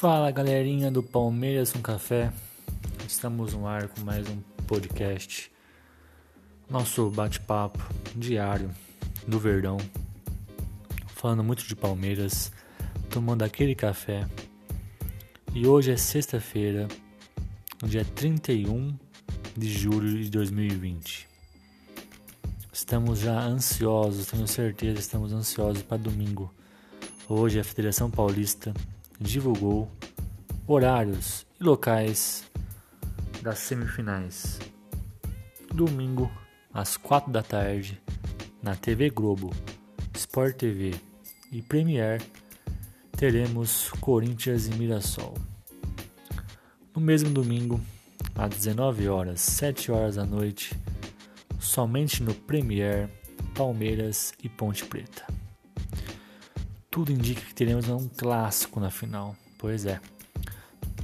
Fala galerinha do Palmeiras com Café, estamos no ar com mais um podcast, nosso bate-papo diário do Verdão, falando muito de Palmeiras, tomando aquele café. E hoje é sexta-feira, dia 31 de julho de 2020. Estamos já ansiosos, tenho certeza, estamos ansiosos para domingo. Hoje a Federação Paulista divulgou horários e locais das semifinais. Domingo, às 4 da tarde, na TV Globo, Sport TV e Premier, teremos Corinthians e Mirassol. No mesmo domingo, às 19 horas, 7 horas da noite, somente no Premier, Palmeiras e Ponte Preta. Tudo indica que teremos um clássico na final. Pois é.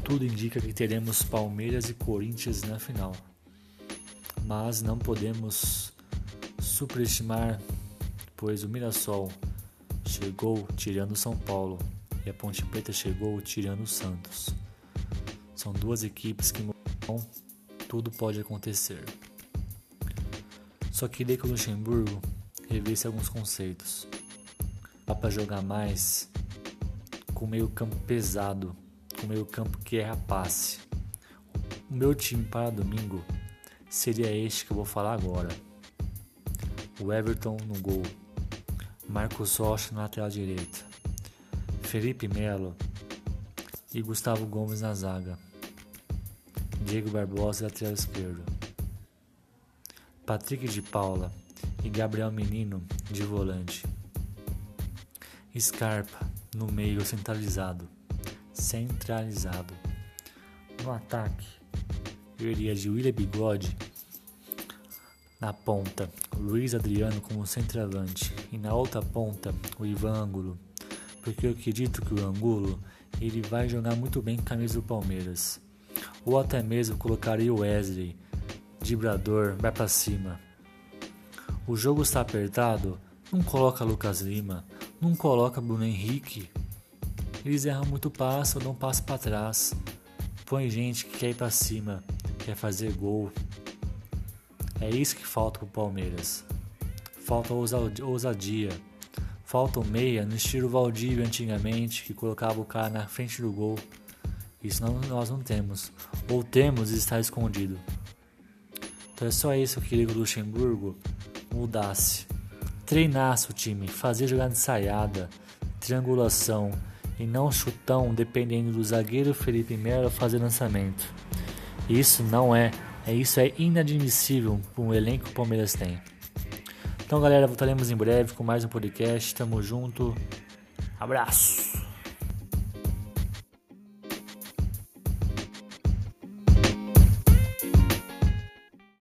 Tudo indica que teremos Palmeiras e Corinthians na final. Mas não podemos superestimar, pois o Mirassol chegou tirando São Paulo e a Ponte Preta chegou tirando Santos. São duas equipes que tudo pode acontecer. Só queria que o Luxemburgo revisse alguns conceitos. Dá para jogar mais com meio campo pesado, com meio campo que erra passe. O meu time para domingo seria este que eu vou falar agora. O Everton no gol, Marcos Rocha na lateral direita, Felipe Melo e Gustavo Gomes na zaga, Diego Barbosa lateral esquerdo, Patrick de Paula e Gabriel Menino de volante. Scarpa no meio centralizado. Centralizado. No ataque, eu iria de William Bigode na ponta, Luiz Adriano como centroavante e na outra ponta o Ivan Angulo, porque eu acredito que o Angulo ele vai jogar muito bem com a camisa do Palmeiras. Ou até mesmo colocaria o Wesley, Dibrador, vai para cima. O jogo está apertado, não coloca Lucas Lima, não coloca Bruno Henrique. Eles erram muito passo dão passo para trás. Põe gente que quer ir para cima, quer fazer gol. É isso que falta pro Palmeiras. Falta ousadia. Falta o meia no estilo Valdívia antigamente, que colocava o cara na frente do gol. Isso não, nós não temos. Ou temos e está escondido. Então é só isso que eu queria que o Luxemburgo mudasse treinasse o time, fazer jogada ensaiada, triangulação e não chutão dependendo do zagueiro Felipe Melo fazer lançamento. Isso não é, é isso é inadmissível para um elenco que o Palmeiras tem. Então, galera, voltaremos em breve com mais um podcast. Tamo junto. Abraço.